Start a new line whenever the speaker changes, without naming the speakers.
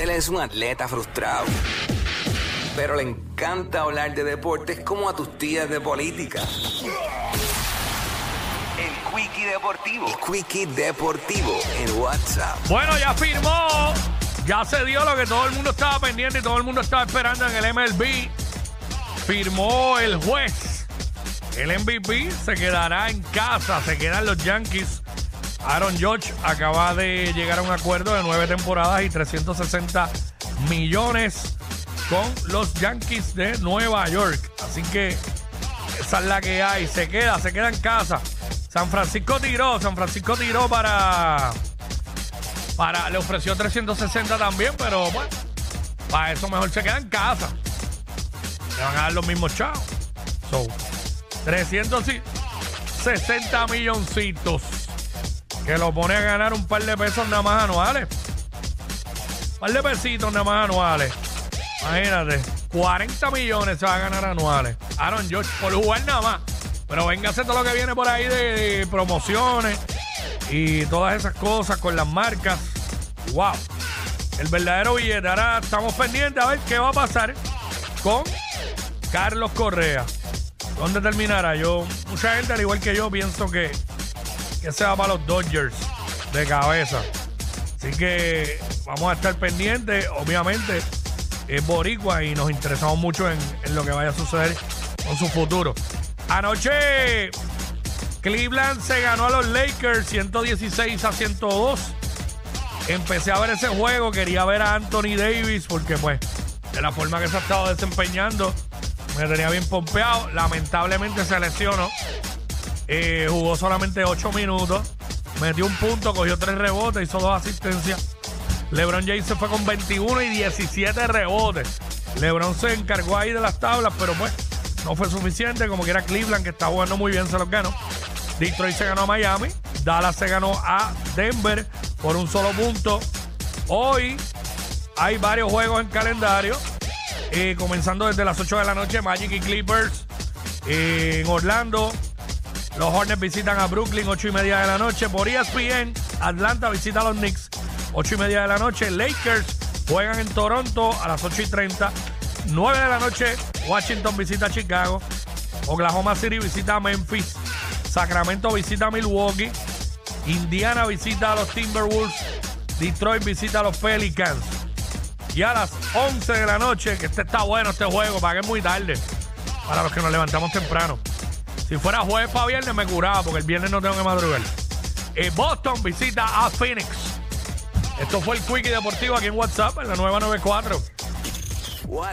Él es un atleta frustrado, pero le encanta hablar de deportes como a tus tías de política. El Quickie Deportivo. El Quickie Deportivo en WhatsApp.
Bueno, ya firmó. Ya se dio lo que todo el mundo estaba pendiente y todo el mundo estaba esperando en el MLB. Firmó el juez. El MVP se quedará en casa, se quedan los Yankees. Aaron George acaba de llegar a un acuerdo de nueve temporadas y 360 millones con los Yankees de Nueva York. Así que esa es la que hay. Se queda, se queda en casa. San Francisco tiró, San Francisco tiró para. Para, le ofreció 360 también, pero bueno, para eso mejor se queda en casa. Le van a dar los mismos chavos. So, 360 milloncitos. Que lo pone a ganar un par de pesos nada más anuales. Un par de pesitos nada más anuales. Imagínate, 40 millones se va a ganar anuales. Aaron George por jugar nada más. Pero véngase todo lo que viene por ahí de, de promociones y todas esas cosas con las marcas. ¡Wow! El verdadero billete. Ahora estamos pendientes a ver qué va a pasar con Carlos Correa. ¿Dónde terminará? Yo, mucha gente, al igual que yo, pienso que, que se va para los Dodgers de cabeza. Así que vamos a estar pendientes. Obviamente, es Boricua y nos interesamos mucho en, lo que vaya a suceder con su futuro. Anoche, Cleveland se ganó a los Lakers 116 a 102. Empecé a ver ese juego, quería ver a Anthony Davis porque pues de la forma que se ha estado desempeñando me tenía bien pompeado. Lamentablemente se lesionó. Jugó solamente 8 minutos. Metió un punto, cogió 3 rebotes, hizo 2 asistencias. LeBron James se fue con 21 y 17 rebotes. LeBron se encargó ahí de las tablas, pero pues no fue suficiente. Como que era Cleveland, que está jugando muy bien, se los ganó. Detroit se ganó a Miami. Dallas se ganó a Denver por un solo punto. Hoy hay varios juegos en calendario. eh, comenzando desde las 8 de la noche, Magic y Clippers eh, en Orlando. Los Hornets visitan a Brooklyn, 8 y media de la noche. Por ESPN, Atlanta visita a los Knicks, 8 y media de la noche. Lakers juegan en Toronto a las 8 y 30. 9 de la noche, Washington visita a Chicago. Oklahoma City visita a Memphis. Sacramento visita a Milwaukee. Indiana visita a los Timberwolves. Detroit visita a los Pelicans. Y a las 11 de la noche, que este está bueno este juego, para que es muy tarde. Para los que nos levantamos temprano. Si fuera jueves para viernes me curaba, porque el viernes no tengo que madrugar. Eh, Boston visita a Phoenix. Esto fue el Quickie Deportivo aquí en WhatsApp, en la nueva 94.
What?